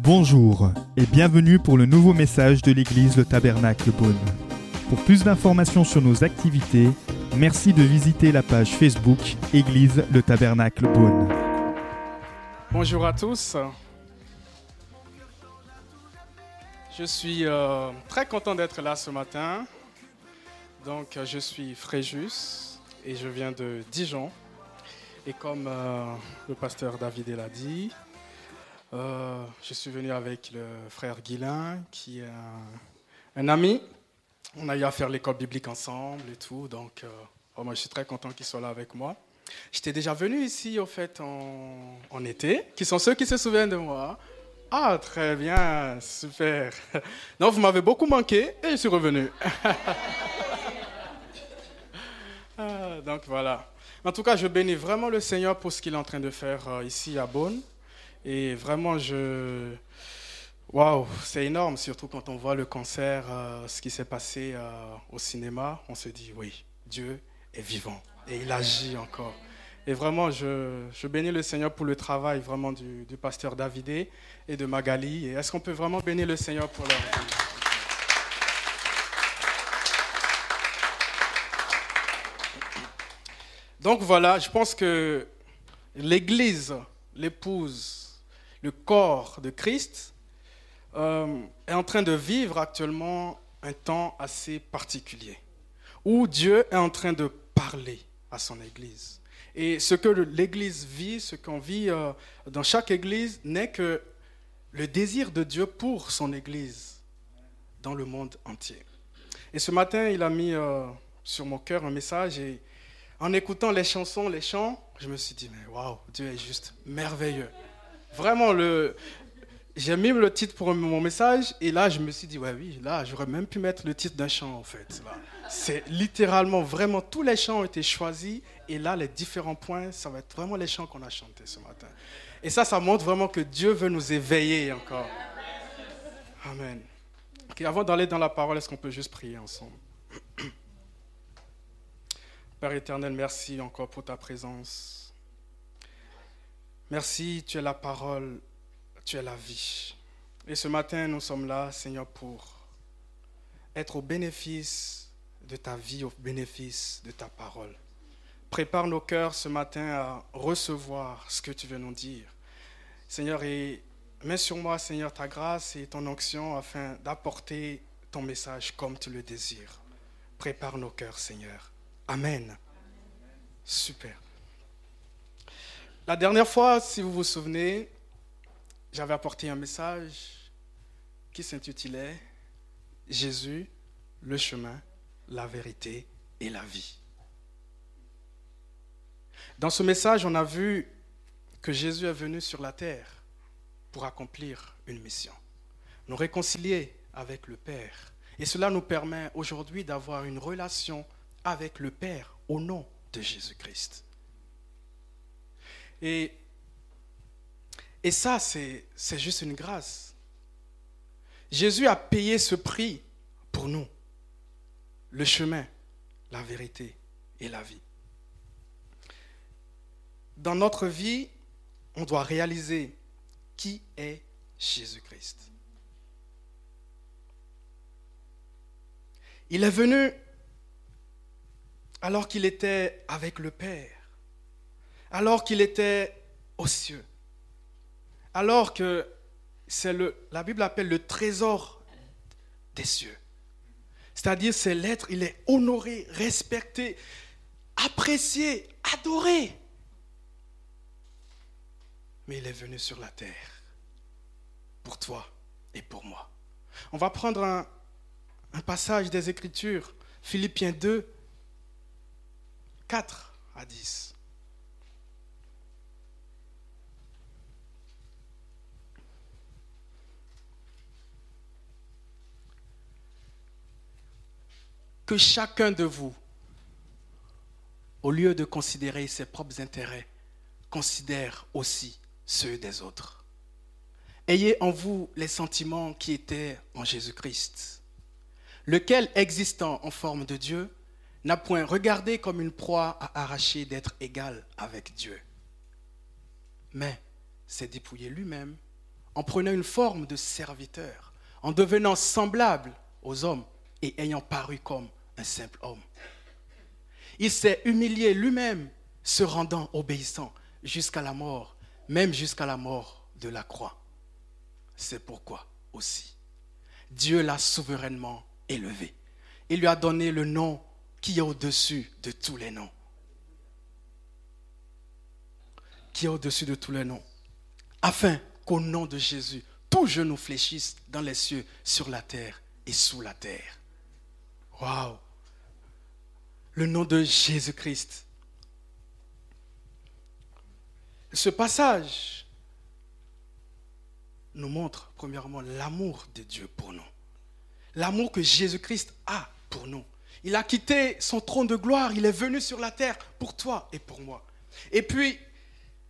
Bonjour et bienvenue pour le nouveau message de l'église Le Tabernacle Beaune. Pour plus d'informations sur nos activités, merci de visiter la page Facebook Église Le Tabernacle Beaune. Bonjour à tous. Je suis euh, très content d'être là ce matin. Donc, euh, je suis Fréjus et je viens de Dijon. Et comme euh, le pasteur David l'a dit, euh, je suis venu avec le frère Guilain, qui est un, ami. On a eu à faire l'école biblique ensemble et tout. Donc, euh, oh, moi, je suis très content qu'il soit là avec moi. J'étais déjà venu ici, au fait, en, été, qui sont ceux qui se souviennent de moi? Ah, très bien, super. Non, vous m'avez beaucoup manqué et je suis revenu. ah, donc voilà. En tout cas, je bénis vraiment le Seigneur pour ce qu'il est en train de faire euh, ici à Beaune. Et vraiment, je. Waouh, c'est énorme, surtout quand on voit le concert, euh, ce qui s'est passé euh, au cinéma. On se dit, oui, Dieu est vivant et il agit encore. Et vraiment, je, je bénis le Seigneur pour le travail vraiment du, du pasteur Davidé et de Magali. Est-ce qu'on peut vraiment bénir le Seigneur pour leur vie? Donc voilà, je pense que l'Église, l'épouse, le corps de Christ euh, est en train de vivre actuellement un temps assez particulier, où Dieu est en train de parler à son Église. Et ce que l'Église vit, ce qu'on vit euh, dans chaque Église, n'est que le désir de Dieu pour son Église dans le monde entier. Et ce matin, il a mis euh, sur mon cœur un message en écoutant les chansons, les chants, je me suis dit, mais waouh, Dieu est juste merveilleux. Vraiment, le... j'ai mis le titre pour mon message, et là, je me suis dit, ouais, oui, là, j'aurais même pu mettre le titre d'un chant, en fait. C'est littéralement, vraiment, tous les chants ont été choisis, et là, les différents points, ça va être vraiment les chants qu'on a chantés ce matin. Et ça, ça montre vraiment que Dieu veut nous éveiller encore. Amen. Avant d'aller dans la parole, est-ce qu'on peut juste prier ensemble? Père éternel, merci encore pour ta présence. Merci, tu es la parole, tu es la vie. Et ce matin, nous sommes là, Seigneur, pour être au bénéfice de ta vie, au bénéfice de ta parole. Prépare nos cœurs ce matin à recevoir ce que tu veux nous dire. Seigneur, et mets sur moi, Seigneur, ta grâce et ton onction afin d'apporter ton message comme tu le désires. Prépare nos cœurs, Seigneur. Amen. Super. La dernière fois, si vous vous souvenez, j'avais apporté un message qui s'intitulait Jésus, le chemin, la vérité et la vie. Dans ce message, on a vu que Jésus est venu sur la terre pour accomplir une mission, nous réconcilier avec le Père. Et cela nous permet aujourd'hui d'avoir une relation avec le Père au nom de Jésus-Christ. Et, et ça, c'est juste une grâce. Jésus a payé ce prix pour nous, le chemin, la vérité et la vie. Dans notre vie, on doit réaliser qui est Jésus-Christ. Il est venu alors qu'il était avec le Père, alors qu'il était aux cieux, alors que c'est le, la Bible appelle le trésor des cieux. C'est-à-dire c'est l'être, il est honoré, respecté, apprécié, adoré. Mais il est venu sur la terre pour toi et pour moi. On va prendre un, un passage des Écritures, Philippiens 2, 4 à 10. Que chacun de vous, au lieu de considérer ses propres intérêts, considère aussi ceux des autres. Ayez en vous les sentiments qui étaient en Jésus-Christ, lequel, existant en forme de Dieu, n'a point regardé comme une proie à arracher d'être égal avec Dieu. mais s'est dépouillé lui-même en prenant une forme de serviteur, en devenant semblable aux hommes et ayant paru comme un simple homme. Il s'est humilié lui-même, se rendant obéissant jusqu'à la mort, même jusqu'à la mort de la croix. C'est pourquoi aussi Dieu l'a souverainement élevé. Il lui a donné le nom qui est au-dessus de tous les noms. Qui est au-dessus de tous les noms. Afin qu'au nom de Jésus, tout genou fléchisse dans les cieux, sur la terre et sous la terre. Waouh! Le nom de Jésus-Christ. Ce passage nous montre premièrement l'amour de Dieu pour nous. L'amour que Jésus-Christ a pour nous. Il a quitté son trône de gloire, il est venu sur la terre pour toi et pour moi. Et puis,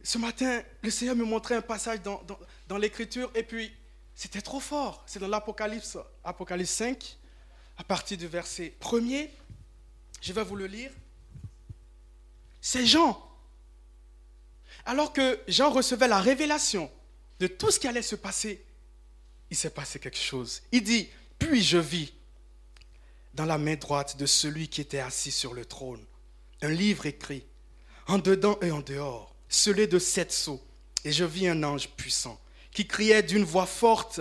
ce matin, le Seigneur me montrait un passage dans, l'Écriture, et puis c'était trop fort. C'est dans l'Apocalypse, Apocalypse 5, à partir du verset 1er. Je vais vous le lire. C'est Jean. Alors que Jean recevait la révélation de tout ce qui allait se passer, il s'est passé quelque chose. Il dit, puis je vis dans la main droite de celui qui était assis sur le trône un livre écrit, en dedans et en dehors, scellé de sept sceaux. Et je vis un ange puissant qui criait d'une voix forte,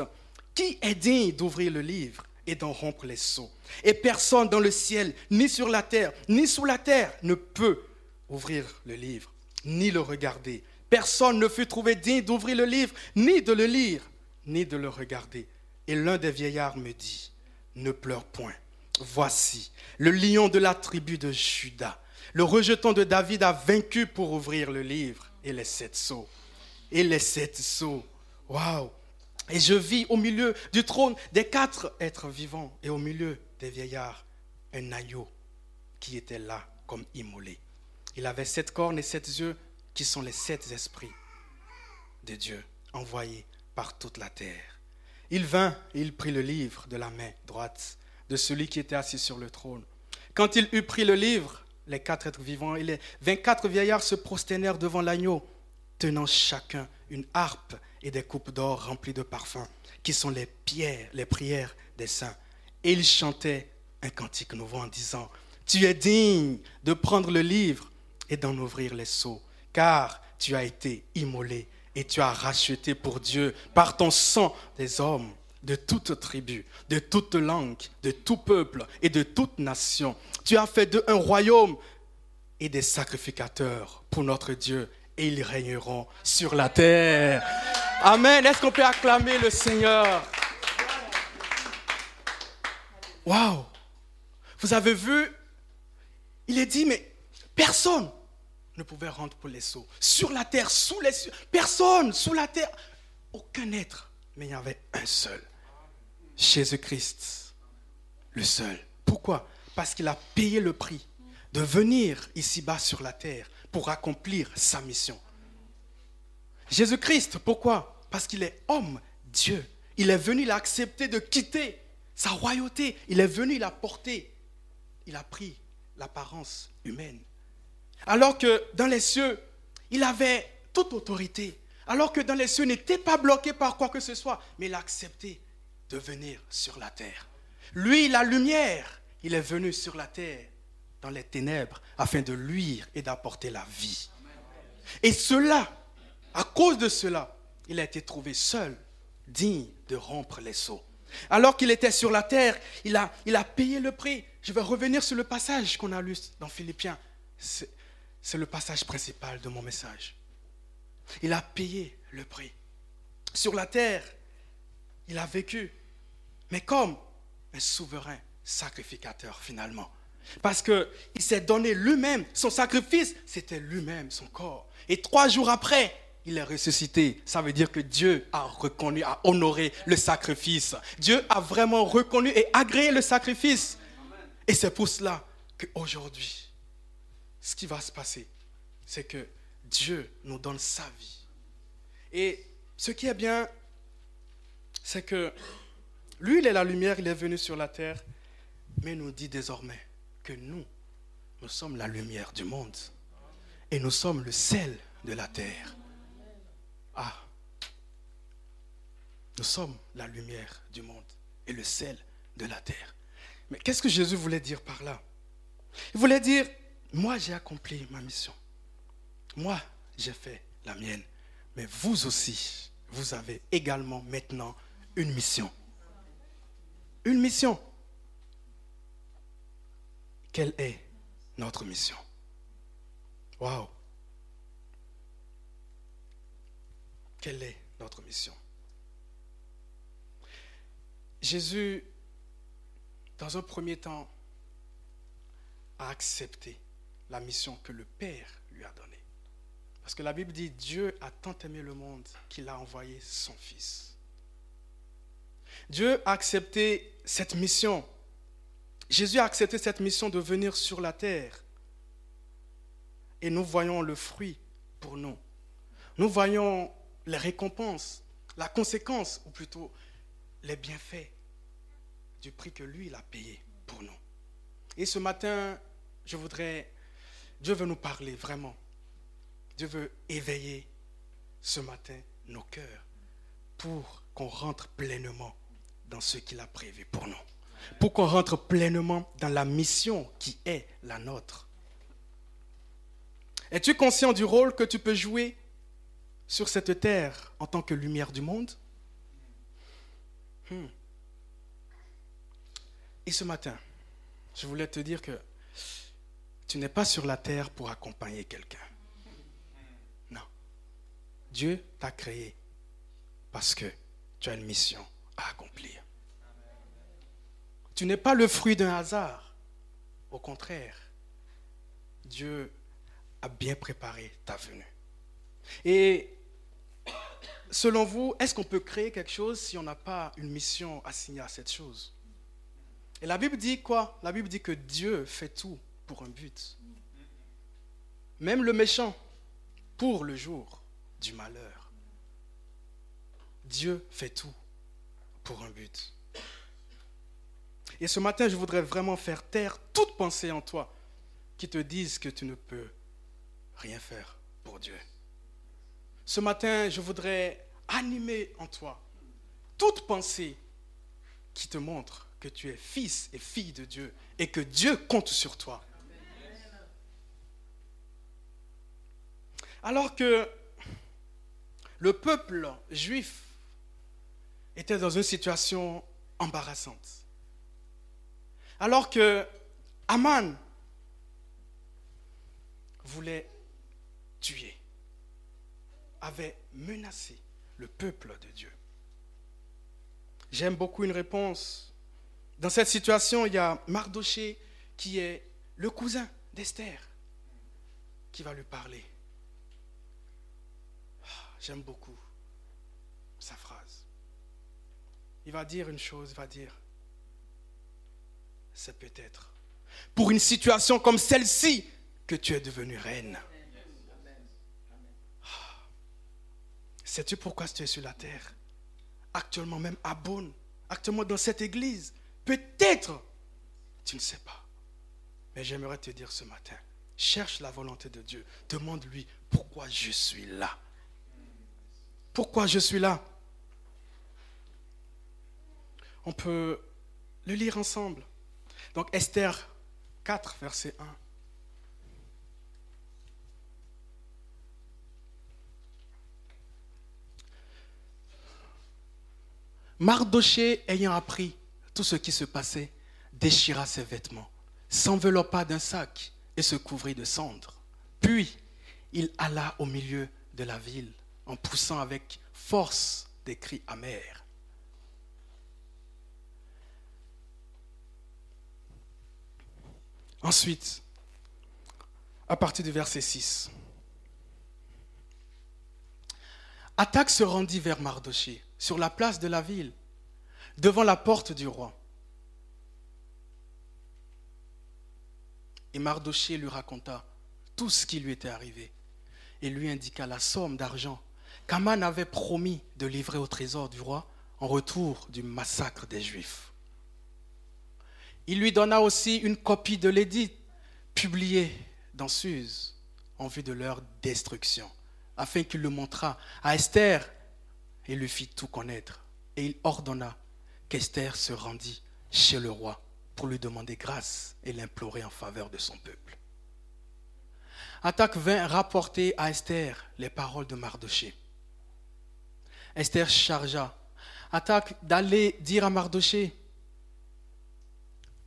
Qui est digne d'ouvrir le livre et d'en rompre les sceaux? Et personne dans le ciel, ni sur la terre, ni sous la terre, ne peut ouvrir le livre, ni le regarder. Personne ne fut trouvé digne d'ouvrir le livre, ni de le lire, ni de le regarder. Et l'un des vieillards me dit, ne pleure point. Voici, le lion de la tribu de Judas, le rejeton de David a vaincu pour ouvrir le livre et les sept sceaux. Et les sept sceaux. Waouh! Et je vis au milieu du trône des quatre êtres vivants et au milieu des vieillards un agneau qui était là comme immolé. Il avait sept cornes et sept yeux qui sont les sept esprits de Dieu envoyés par toute la terre. Il vint et il prit le livre de la main droite de celui qui était assis sur le trône. Quand il eut pris le livre, les quatre êtres vivants et les vingt-quatre vieillards se prosternèrent devant l'agneau, tenant chacun une harpe et des coupes d'or remplies de parfums, qui sont les pierres, les prières des saints. Et ils chantaient un cantique nouveau en disant, Tu es digne de prendre le livre et d'en ouvrir les seaux, car tu as été immolé et tu as racheté pour Dieu par ton sang des hommes de toute tribu, de toute langue, de tout peuple et de toute nation. Tu as fait d'eux un royaume et des sacrificateurs pour notre Dieu et ils régneront sur la terre. Amen. Est-ce qu'on peut acclamer le Seigneur? Waouh Vous avez vu? Il est dit, mais personne ne pouvait rentrer pour les seaux. Sur la terre, sous les cieux, personne, sous la terre, aucun être. Mais il y avait un seul. Jésus-Christ, le seul. Pourquoi? Parce qu'il a payé le prix de venir ici-bas sur la terre pour accomplir sa mission. Jésus-Christ, pourquoi? Parce qu'il est homme, Dieu. Il est venu, il a accepté de quitter sa royauté. Il est venu, il a porté, il a pris l'apparence humaine. Alors que dans les cieux, il avait toute autorité. Alors que dans les cieux, il n'était pas bloqué par quoi que ce soit, mais il de venir sur la terre. Lui, la lumière, il est venu sur la terre, dans les ténèbres, afin de luire et d'apporter la vie. Et cela, à cause de cela, il a été trouvé seul, digne de rompre les seaux. Alors qu'il était sur la terre, il a, il a payé le prix. Je vais revenir sur le passage qu'on a lu dans Philippiens. C'est le passage principal de mon message. Il a payé le prix. Sur la terre, il a vécu, mais comme un souverain sacrificateur finalement. Parce qu'il s'est donné lui-même, son sacrifice, c'était lui-même, son corps. Et trois jours après, il est ressuscité. Ça veut dire que Dieu a reconnu, a honoré le sacrifice. Dieu a vraiment reconnu et agréé le sacrifice. Et c'est pour cela qu'aujourd'hui, ce qui va se passer, c'est que Dieu nous donne sa vie. Et ce qui est bien, c'est que lui, il est la lumière, il est venu sur la terre, mais nous dit désormais que nous, nous sommes la lumière du monde et nous sommes le sel de la terre. Ah, nous sommes la lumière du monde et le sel de la terre. Mais qu'est-ce que Jésus voulait dire par là? Il voulait dire, moi j'ai accompli ma mission. Moi j'ai fait la mienne. Mais vous aussi, vous avez également maintenant une mission. Une mission. Quelle est notre mission? Waouh Quelle est notre mission? Jésus, dans un premier temps, a accepté la mission que le Père lui a donnée. Parce que la Bible dit, Dieu a tant aimé le monde qu'il a envoyé son Fils. Dieu a accepté cette mission. Jésus a accepté cette mission de venir sur la terre. Et nous voyons le fruit pour nous. Nous voyons les récompenses, la conséquence, ou plutôt les bienfaits du prix que lui, il a payé pour nous. Et ce matin, je voudrais, Dieu veut nous parler vraiment. Dieu veut éveiller ce matin nos cœurs pour qu'on rentre pleinement dans ce qu'il a prévu pour nous. Pour qu'on rentre pleinement dans la mission qui est la nôtre. Es-tu conscient du rôle que tu peux jouer sur cette terre en tant que lumière du monde? Hmm. Et ce matin, je voulais te dire que tu n'es pas sur la terre pour accompagner quelqu'un. Non. Dieu t'a créé parce que tu as une mission à accomplir. Tu n'es pas le fruit d'un hasard. Au contraire, Dieu a bien préparé ta venue. Et selon vous, est-ce qu'on peut créer quelque chose si on n'a pas une mission assignée à cette chose? Et la Bible dit quoi? La Bible dit que Dieu fait tout pour un but. Même le méchant, pour le jour du malheur. Dieu fait tout pour un but. Et ce matin, je voudrais vraiment faire taire toute pensée en toi qui te dise que tu ne peux rien faire pour Dieu. Ce matin, je voudrais animer en toi toute pensée qui te montre que tu es fils et fille de Dieu et que Dieu compte sur toi. Alors que le peuple juif était dans une situation embarrassante. Alors que Aman voulait tuer, avait menacé le peuple de Dieu. J'aime beaucoup une réponse. Dans cette situation, il y a Mardoché qui est le cousin d'Esther qui va lui parler. Ah, j'aime beaucoup sa phrase. Il va dire une chose, il va dire, c'est peut-être pour une situation comme celle-ci que tu es devenue reine. Sais-tu pourquoi tu es sur la terre? Actuellement même à Beaune, actuellement dans cette église. Peut-être, tu ne sais pas. Mais j'aimerais te dire ce matin, cherche la volonté de Dieu. Demande-lui pourquoi je suis là. Pourquoi je suis là? On peut le lire ensemble. Donc Esther 4, verset 1. Mardoché, ayant appris tout ce qui se passait, déchira ses vêtements, s'enveloppa d'un sac et se couvrit de cendres. Puis il alla au milieu de la ville en poussant avec force des cris amers. Ensuite, à partir du verset 6, Attaque se rendit vers Mardoché sur la place de la ville, devant la porte du roi. Et Mardoché lui raconta tout ce qui lui était arrivé et lui indiqua la somme d'argent qu'Aman avait promis de livrer au trésor du roi en retour du massacre des Juifs. Il lui donna aussi une copie de l'édit publié dans Suse en vue de leur destruction. afin qu'il le montrât à Esther et lui fit tout connaître. Et il ordonna qu'Esther se rendît chez le roi pour lui demander grâce et l'implorer en faveur de son peuple. Attaque vint rapporter à Esther les paroles de Mardoché. Esther chargea Attaque d'aller dire à Mardoché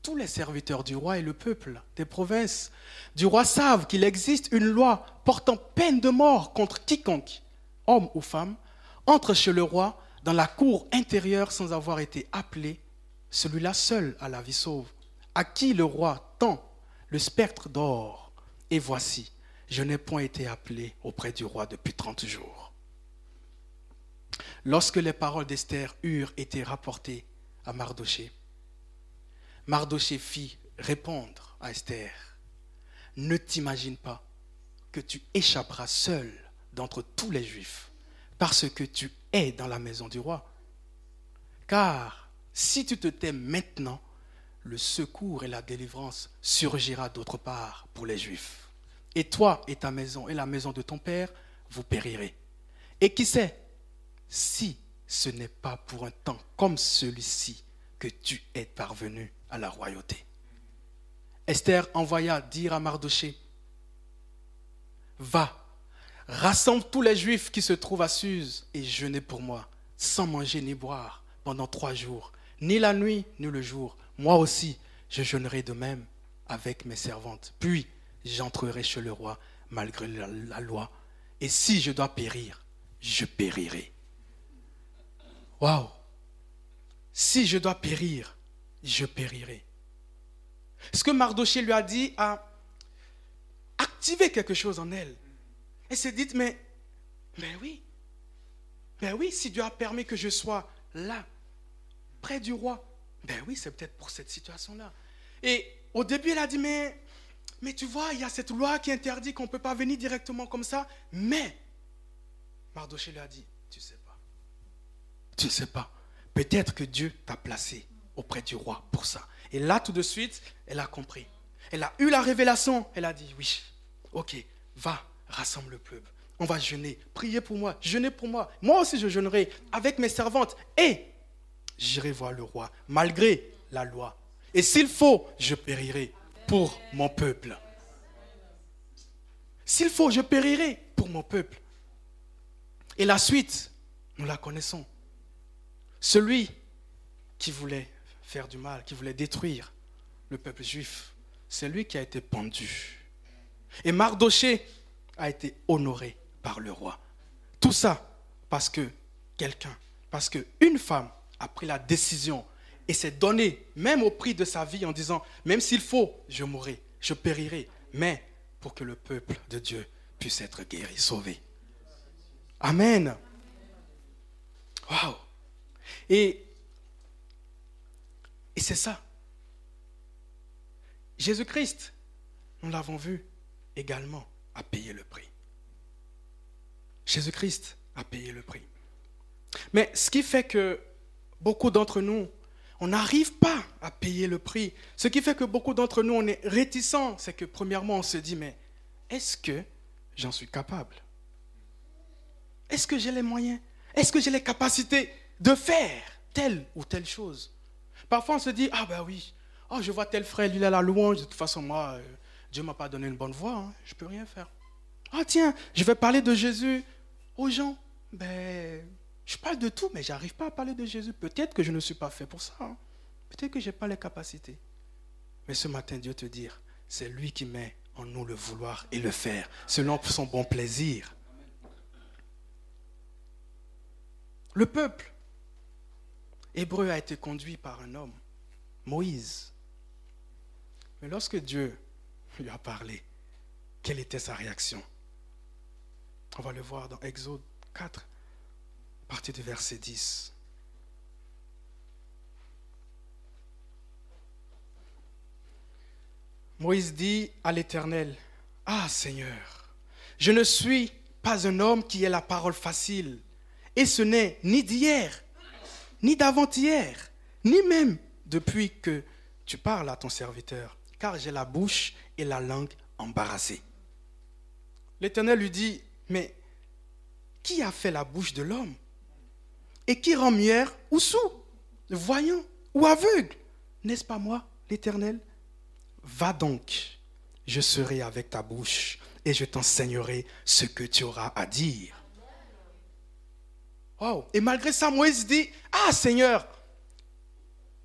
tous les serviteurs du roi et le peuple des provinces du roi savent qu'il existe une loi portant peine de mort contre quiconque, homme ou femme, entre chez le roi dans la cour intérieure sans avoir été appelé, celui-là seul a la vie sauve, à qui le roi tend le spectre d'or. Et voici, je n'ai point été appelé auprès du roi depuis trente jours. Lorsque les paroles d'Esther eurent été rapportées à Mardoché, Mardoché fit répondre à Esther, ne t'imagine pas que tu échapperas seul d'entre tous les Juifs, parce que tu es dans la maison du roi. Car si tu te tais maintenant, le secours et la délivrance surgira d'autre part pour les Juifs. Et toi et ta maison et la maison de ton père, vous périrez. Et qui sait, si ce n'est pas pour un temps comme celui-ci tu es parvenu à la royauté. Esther envoya dire à Mardoché, va, rassemble tous les juifs qui se trouvent à Suse et jeûnez pour moi, sans manger ni boire pendant trois jours, ni la nuit ni le jour. Moi aussi, je jeûnerai de même avec mes servantes. Puis j'entrerai chez le roi malgré la, la loi. Et si je dois périr, je périrai. Waouh! Si je dois périr, je périrai. Ce que Mardoché lui a dit a activé quelque chose en elle. Elle s'est dit, mais, mais oui, mais oui, si Dieu a permis que je sois là, près du roi, ben oui, c'est peut-être pour cette situation-là. Et au début, elle a dit, mais, mais tu vois, il y a cette loi qui interdit qu'on ne peut pas venir directement comme ça. Mais, Mardoché lui a dit, tu ne sais pas. Tu ne sais pas. Peut-être que Dieu t'a placé auprès du roi pour ça. Et là, tout de suite, elle a compris. Elle a eu la révélation. Elle a dit, oui, ok, va, rassemble le peuple. On va jeûner. Priez pour moi. Jeûnez pour moi. Moi aussi, je jeûnerai avec mes servantes. Et j'irai voir le roi, malgré la loi. Et s'il faut, je périrai pour mon peuple. S'il faut, je périrai pour mon peuple. Et la suite, nous la connaissons. Celui qui voulait faire du mal, qui voulait détruire le peuple juif, c'est lui qui a été pendu. Et Mardoché a été honoré par le roi. Tout ça parce que quelqu'un, parce qu'une femme a pris la décision et s'est donnée, même au prix de sa vie, en disant, même s'il faut, je mourrai, je périrai, mais pour que le peuple de Dieu puisse être guéri, sauvé. Amen. Waouh. Et, c'est ça. Jésus-Christ, nous l'avons vu également, a payé le prix. Jésus-Christ a payé le prix. Mais ce qui fait que beaucoup d'entre nous, on n'arrive pas à payer le prix. Ce qui fait que beaucoup d'entre nous, on est réticents, c'est que premièrement, on se dit, mais est-ce que j'en suis capable? Est-ce que j'ai les moyens? Est-ce que j'ai les capacités? De faire telle ou telle chose Parfois, on se dit, ah ben oui, oh, je vois tel frère, lui, il a la louange, de toute façon, moi, euh, Dieu ne m'a pas donné une bonne voix, hein, je ne peux rien faire. Ah tiens, je vais parler de Jésus aux gens. Ben, je parle de tout, mais je n'arrive pas à parler de Jésus. Peut-être que je ne suis pas fait pour ça. Hein. Peut-être que je n'ai pas les capacités. Mais ce matin, Dieu te dit, c'est lui qui met en nous le vouloir et le faire, selon son bon plaisir. Le peuple hébreu a été conduit par un homme, Moïse. Mais lorsque Dieu lui a parlé, quelle était sa réaction? On va le voir dans Exode 4, partir du verset 10. Moïse dit à l'Éternel, Ah Seigneur, je ne suis pas un homme qui ait la parole facile, et ce n'est ni d'hier, ni d'avant-hier, ni même depuis que tu parles à ton serviteur, car j'ai la bouche et la langue embarrassées. L'Éternel lui dit, mais qui a fait la bouche de l'homme? Et qui rend muet ou sourd, voyant ou aveugle? N'est-ce pas moi, l'Éternel? Va donc, je serai avec ta bouche et je t'enseignerai ce que tu auras à dire. Et malgré ça, Moïse dit, ah Seigneur,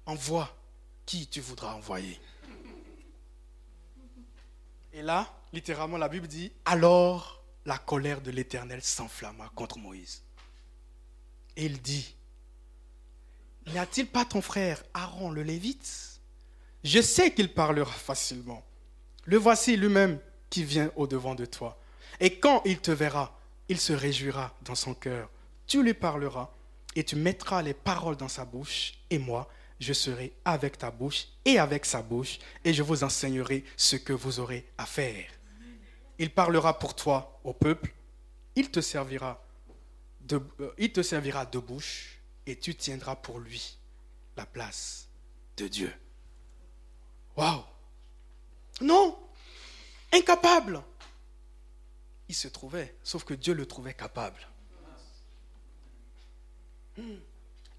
envoie qui tu voudras envoyer. Et là, littéralement, la Bible dit, alors la colère de l'Éternel s'enflamma contre Moïse. Et il dit, n'y a-t-il pas ton frère Aaron le Lévite? Je sais qu'il parlera facilement. Le voici lui-même qui vient au-devant de toi. Et quand il te verra, il se réjouira dans son cœur tu lui parleras et tu mettras les paroles dans sa bouche, et moi, je serai avec ta bouche et avec sa bouche, et je vous enseignerai ce que vous aurez à faire. Il parlera pour toi au peuple, il te servira de, euh, servira de bouche, et tu tiendras pour lui la place de Dieu. Waouh! Non! Incapable! Il se trouvait, sauf que Dieu le trouvait capable.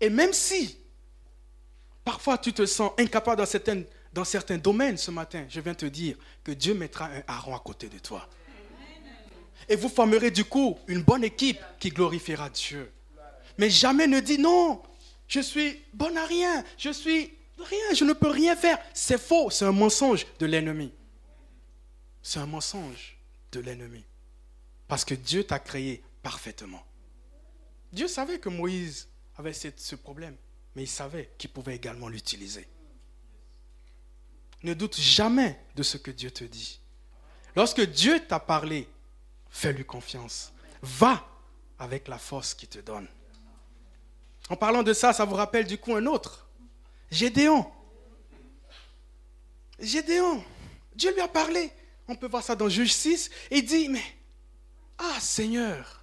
Et même si parfois tu te sens incapable dans certains, dans certains domaines ce matin, je viens te dire que Dieu mettra un Aaron à côté de toi. Et vous formerez du coup une bonne équipe qui glorifiera Dieu. Mais jamais ne dis non, je suis bon à rien, je suis rien, je ne peux rien faire. C'est faux, c'est un mensonge de l'ennemi. C'est un mensonge de l'ennemi. Parce que Dieu t'a créé parfaitement. Dieu savait que Moïse avait ce problème, mais il savait qu'il pouvait également l'utiliser. Ne doute jamais de ce que Dieu te dit. Lorsque Dieu t'a parlé, fais-lui confiance. Va avec la force qu'il te donne. En parlant de ça, ça vous rappelle du coup un autre. Gédéon. Gédéon. Dieu lui a parlé. On peut voir ça dans Juge 6. Et il dit, mais, ah Seigneur,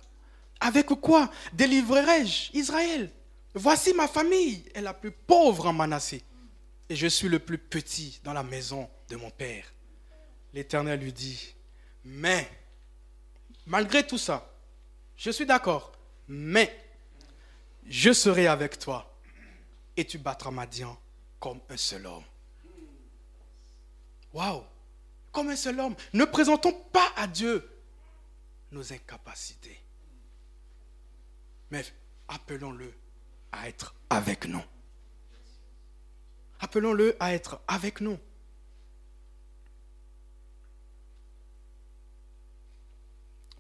avec quoi délivrerai-je Israël? Voici ma famille est la plus pauvre en Manassé, et je suis le plus petit dans la maison de mon père. L'Éternel lui dit, mais, malgré tout ça, je suis d'accord, mais je serai avec toi, et tu battras Madian comme un seul homme. Waouh Comme un seul homme. Ne présentons pas à Dieu nos incapacités mais appelons-le à être avec nous. Appelons-le à être avec nous.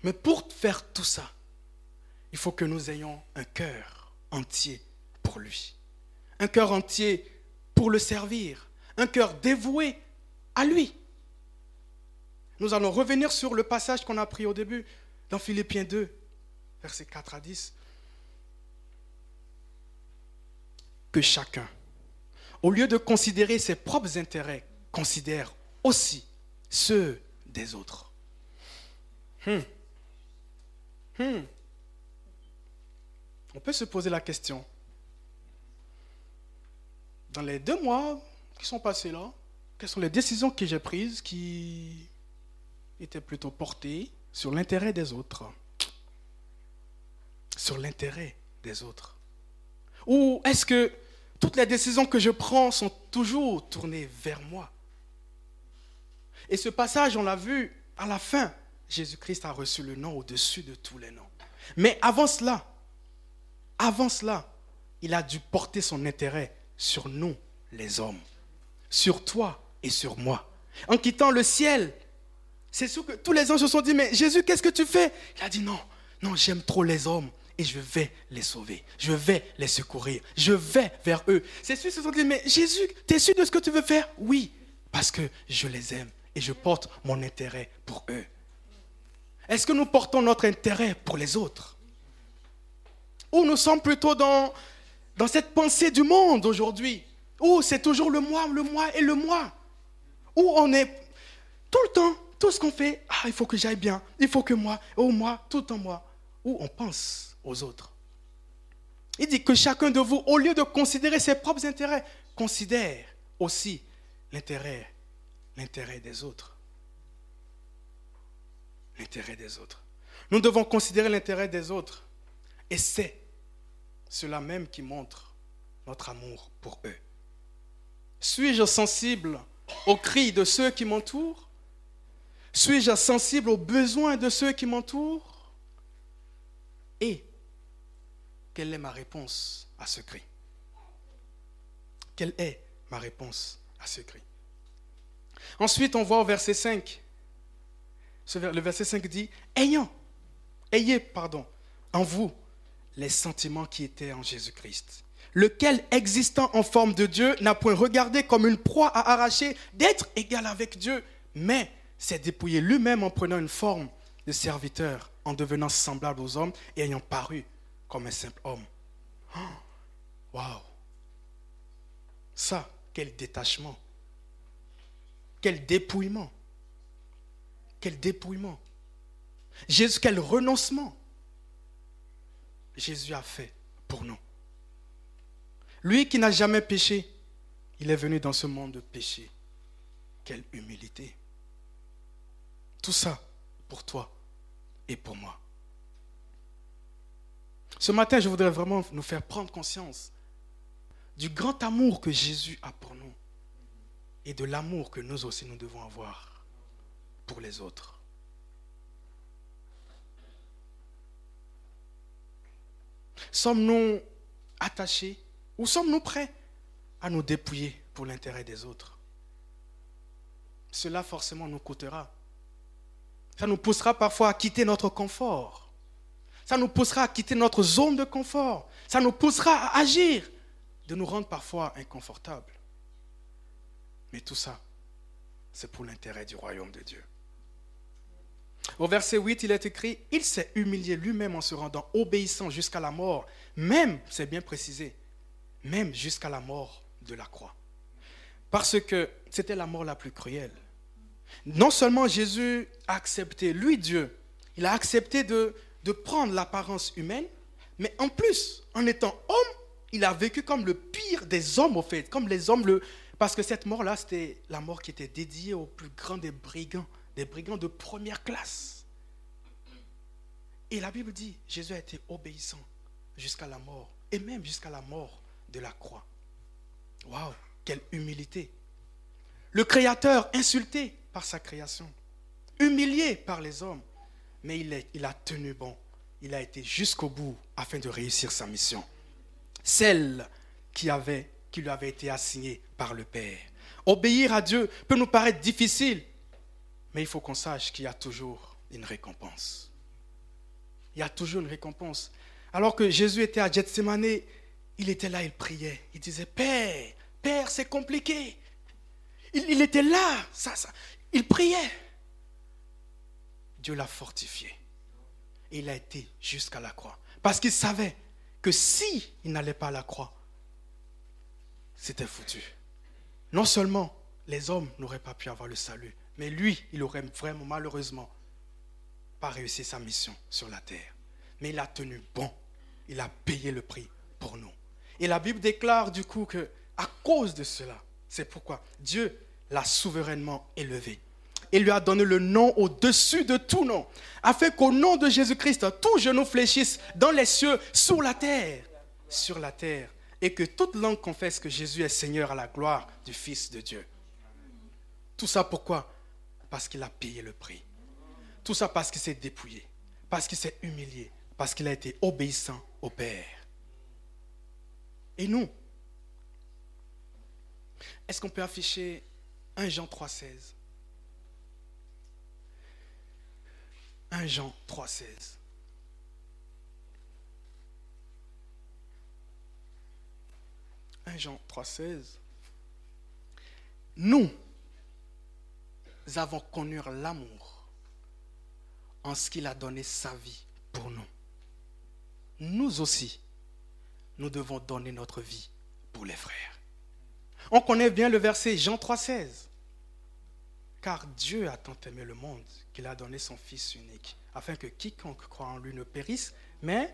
Mais pour faire tout ça, il faut que nous ayons un cœur entier pour lui. Un cœur entier pour le servir. Un cœur dévoué à lui. Nous allons revenir sur le passage qu'on a pris au début dans Philippiens 2, versets 4 à 10. Que chacun, au lieu de considérer ses propres intérêts, considère aussi ceux des autres. Hmm. Hmm. On peut se poser la question. Dans les deux mois qui sont passés là, quelles sont les décisions que j'ai prises qui étaient plutôt portées sur l'intérêt des autres? Sur l'intérêt des autres ou est-ce que toutes les décisions que je prends sont toujours tournées vers moi? Et ce passage, on l'a vu à la fin, Jésus-Christ a reçu le nom au-dessus de tous les noms. Mais avant cela, avant cela, il a dû porter son intérêt sur nous, les hommes, sur toi et sur moi. En quittant le ciel, c'est sûr que tous les hommes se sont dit, mais Jésus, qu'est-ce que tu fais? Il a dit, non, non, j'aime trop les hommes et je vais les sauver. Je vais les secourir. Je vais vers eux. C'est sûr, se sont dit, mais Jésus, tu es sûr de ce que tu veux faire? Oui, parce que je les aime et je porte mon intérêt pour eux. Est-ce que nous portons notre intérêt pour les autres? Ou nous sommes plutôt dans, dans cette pensée du monde aujourd'hui Ou c'est toujours le moi, le moi et le moi Ou on est tout le temps, tout ce qu'on fait, ah, il faut que j'aille bien, il faut que moi, oh moi, tout en moi. Ou on pense autres. Il dit que chacun de vous, au lieu de considérer ses propres intérêts, considère aussi l'intérêt, des autres. L'intérêt des autres. Nous devons considérer l'intérêt des autres Et c'est cela même qui montre notre amour pour eux. Suis-je sensible aux cris de ceux qui m'entourent? Suis-je sensible aux besoins de ceux qui m'entourent? Quelle est ma réponse à ce cri? Quelle est ma réponse à ce cri? Ensuite, on voit au verset 5, le verset 5 dit, ayant, ayez, pardon, en vous les sentiments qui étaient en Jésus-Christ, lequel, existant en forme de Dieu, n'a point regardé comme une proie à arracher d'être égal avec Dieu, mais s'est dépouillé lui-même en prenant une forme de serviteur, en devenant semblable aux hommes et ayant paru comme un simple homme. Waouh! Ça, quel détachement! Quel dépouillement! Quel dépouillement! Jésus, quel renoncement! Jésus a fait pour nous. Lui qui n'a jamais péché, il est venu dans ce monde de péché. Quelle humilité. Tout ça pour toi et pour moi. Ce matin, je voudrais vraiment nous faire prendre conscience du grand amour que Jésus a pour nous et de l'amour que nous aussi nous devons avoir pour les autres. Sommes-nous attachés ou sommes-nous prêts à nous dépouiller pour l'intérêt des autres? Cela forcément nous coûtera. Ça nous poussera parfois à quitter notre confort. Ça nous poussera à quitter notre zone de confort. Ça nous poussera à agir, de nous rendre parfois inconfortables. Mais tout ça, c'est pour l'intérêt du royaume de Dieu. Au verset 8, il est écrit, il s'est humilié lui-même en se rendant obéissant jusqu'à la mort, même, c'est bien précisé, même jusqu'à la mort de la croix. Parce que c'était la mort la plus cruelle. Non seulement Jésus a accepté, lui Dieu, il a accepté de, de prendre l'apparence humaine, mais en plus, en étant homme, il a vécu comme le pire des hommes, au fait, comme les hommes, parce que cette mort-là, c'était la mort qui était dédiée aux plus grands des brigands des brigands de première classe. Et la Bible dit, Jésus a été obéissant jusqu'à la mort, et même jusqu'à la mort de la croix. Waouh, quelle humilité. Le Créateur insulté par sa création, humilié par les hommes, mais il, a tenu bon. Il a été jusqu'au bout afin de réussir sa mission. Celle qui, lui avait été assignée par le Père. Obéir à Dieu peut nous paraître difficile, mais il faut qu'on sache qu'il y a toujours une récompense. Il y a toujours une récompense. Alors que Jésus était à Gethsemane, il était là, il priait. Il disait, Père, Père, c'est compliqué. Il, était là, il priait. Dieu l'a fortifié. Il a été jusqu'à la croix. Parce qu'il savait que si il n'allait pas à la croix, c'était foutu. Non seulement les hommes n'auraient pas pu avoir le salut, mais lui, il aurait vraiment malheureusement pas réussi sa mission sur la terre. Mais il a tenu bon. Il a payé le prix pour nous. Et la Bible déclare du coup que à cause de cela, c'est pourquoi Dieu l'a souverainement élevé et lui a donné le nom au-dessus de tout nom, afin qu'au nom de Jésus-Christ, tout genou fléchisse dans les cieux, sur la terre, sur la terre, et que toute langue confesse que Jésus est Seigneur à la gloire du Fils de Dieu. Tout ça pourquoi? Parce qu'il a payé le prix. Tout ça parce qu'il s'est dépouillé, parce qu'il s'est humilié, parce qu'il a été obéissant au Père. Et nous, est-ce qu'on peut afficher 1 Jean 3,16 1 Jean 3,16 1 Jean 3,16 Nous, avons connu l'amour en ce qu'il a donné sa vie pour nous. Nous aussi, nous devons donner notre vie pour les frères. On connaît bien le verset Jean 3,16. Car Dieu a tant aimé le monde qu'il a donné son Fils unique, afin que quiconque croit en lui ne périsse, mais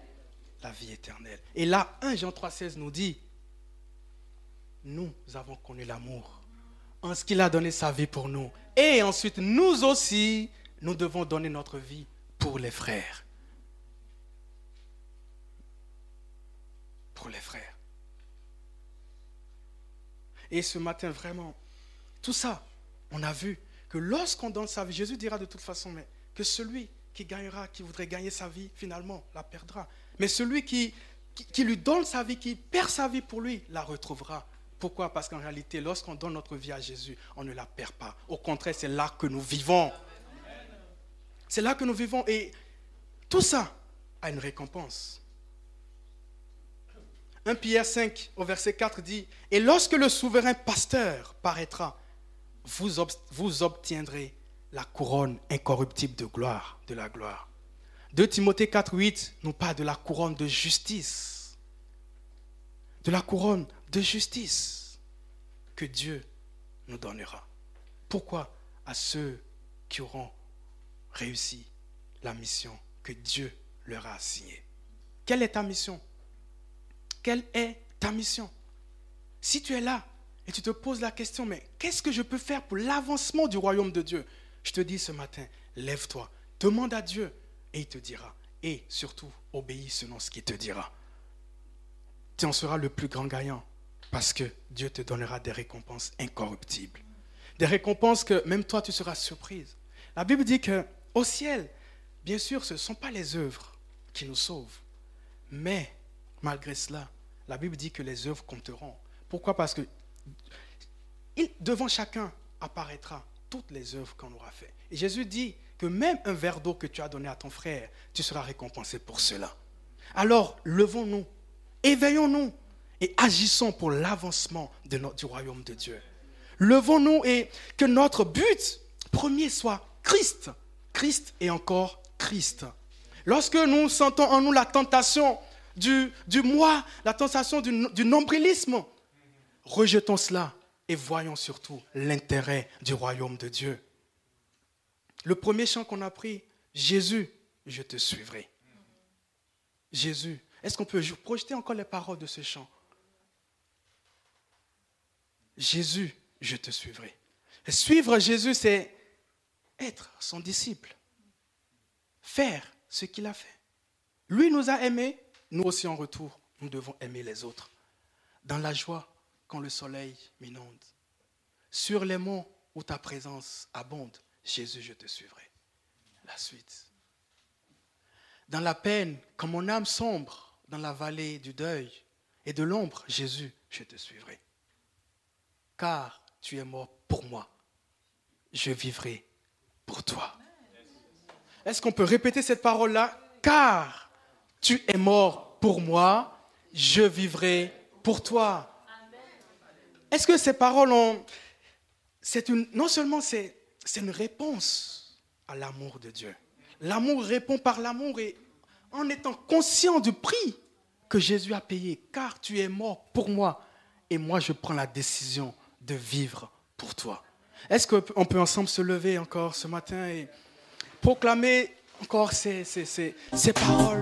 la vie éternelle. Et là, 1 Jean 3,16 nous dit, nous avons connu l'amour en ce qu'il a donné sa vie pour nous. Et ensuite, nous aussi, nous devons donner notre vie pour les frères. pour les frères. Et ce matin, vraiment, tout ça, on a vu que lorsqu'on donne sa vie, Jésus dira de toute façon, que celui qui gagnera, qui voudrait gagner sa vie, finalement, la perdra. Mais celui qui, qui, lui donne sa vie, qui perd sa vie pour lui, la retrouvera. Pourquoi? Parce qu'en réalité, lorsqu'on donne notre vie à Jésus, on ne la perd pas. Au contraire, c'est là que nous vivons. C'est là que nous vivons. Et tout ça a une récompense. 1 Pierre 5 au verset 4 dit, Et lorsque le souverain pasteur paraîtra, vous, obtiendrez la couronne incorruptible de gloire, de la gloire. 2 Timothée 4, 8 nous parle de la couronne de justice. De la couronne de justice que Dieu nous donnera. Pourquoi À ceux qui auront réussi la mission que Dieu leur a assignée? Quelle est ta mission? Quelle est ta mission? Si tu es là et tu te poses la question, mais qu'est-ce que je peux faire pour l'avancement du royaume de Dieu? Je te dis ce matin, lève-toi, demande à Dieu et il te dira. Et surtout, obéis selon ce qu'il te dira. Tu en seras le plus grand gagnant parce que Dieu te donnera des récompenses incorruptibles. Des récompenses que même toi, tu seras surprise. La Bible dit que au ciel, bien sûr, ce ne sont pas les œuvres qui nous sauvent. Mais malgré cela, la Bible dit que les œuvres compteront. Pourquoi? Parce que devant chacun apparaîtra toutes les œuvres qu'on aura faites. Et Jésus dit que même un verre d'eau que tu as donné à ton frère, tu seras récompensé pour cela. Alors, levons-nous, éveillons-nous et agissons pour l'avancement du royaume de Dieu. Levons-nous et que notre but premier soit Christ. Christ et encore Christ. Lorsque nous sentons en nous la tentation du, moi, la tentation du, du nombrilisme, rejetons cela et voyons surtout l'intérêt du royaume de Dieu. Le premier chant qu'on a pris, Jésus, je te suivrai. Jésus. Est-ce qu'on peut projeter encore les paroles de ce chant? Jésus, je te suivrai. suivre Jésus, c'est être son disciple. Faire ce qu'il a fait. Lui nous a aimés, nous aussi en retour, nous devons aimer les autres. Dans la joie, quand le soleil m'inonde. Sur les monts où ta présence abonde, Jésus, je te suivrai. La suite. Dans la peine, quand mon âme sombre dans la vallée du deuil et de l'ombre, Jésus, je te suivrai. Car tu es mort pour moi. Je vivrai pour toi. Est-ce qu'on peut répéter cette parole-là? Car tu es mort pour moi, je vivrai pour toi. Est-ce que ces paroles ont... C'est. Non seulement c'est une réponse à l'amour de Dieu. L'amour répond par l'amour et en étant conscient du prix que Jésus a payé, car tu es mort pour moi et moi je prends la décision de vivre pour toi. Est-ce qu'on peut ensemble se lever encore ce matin et proclamer encore ces paroles?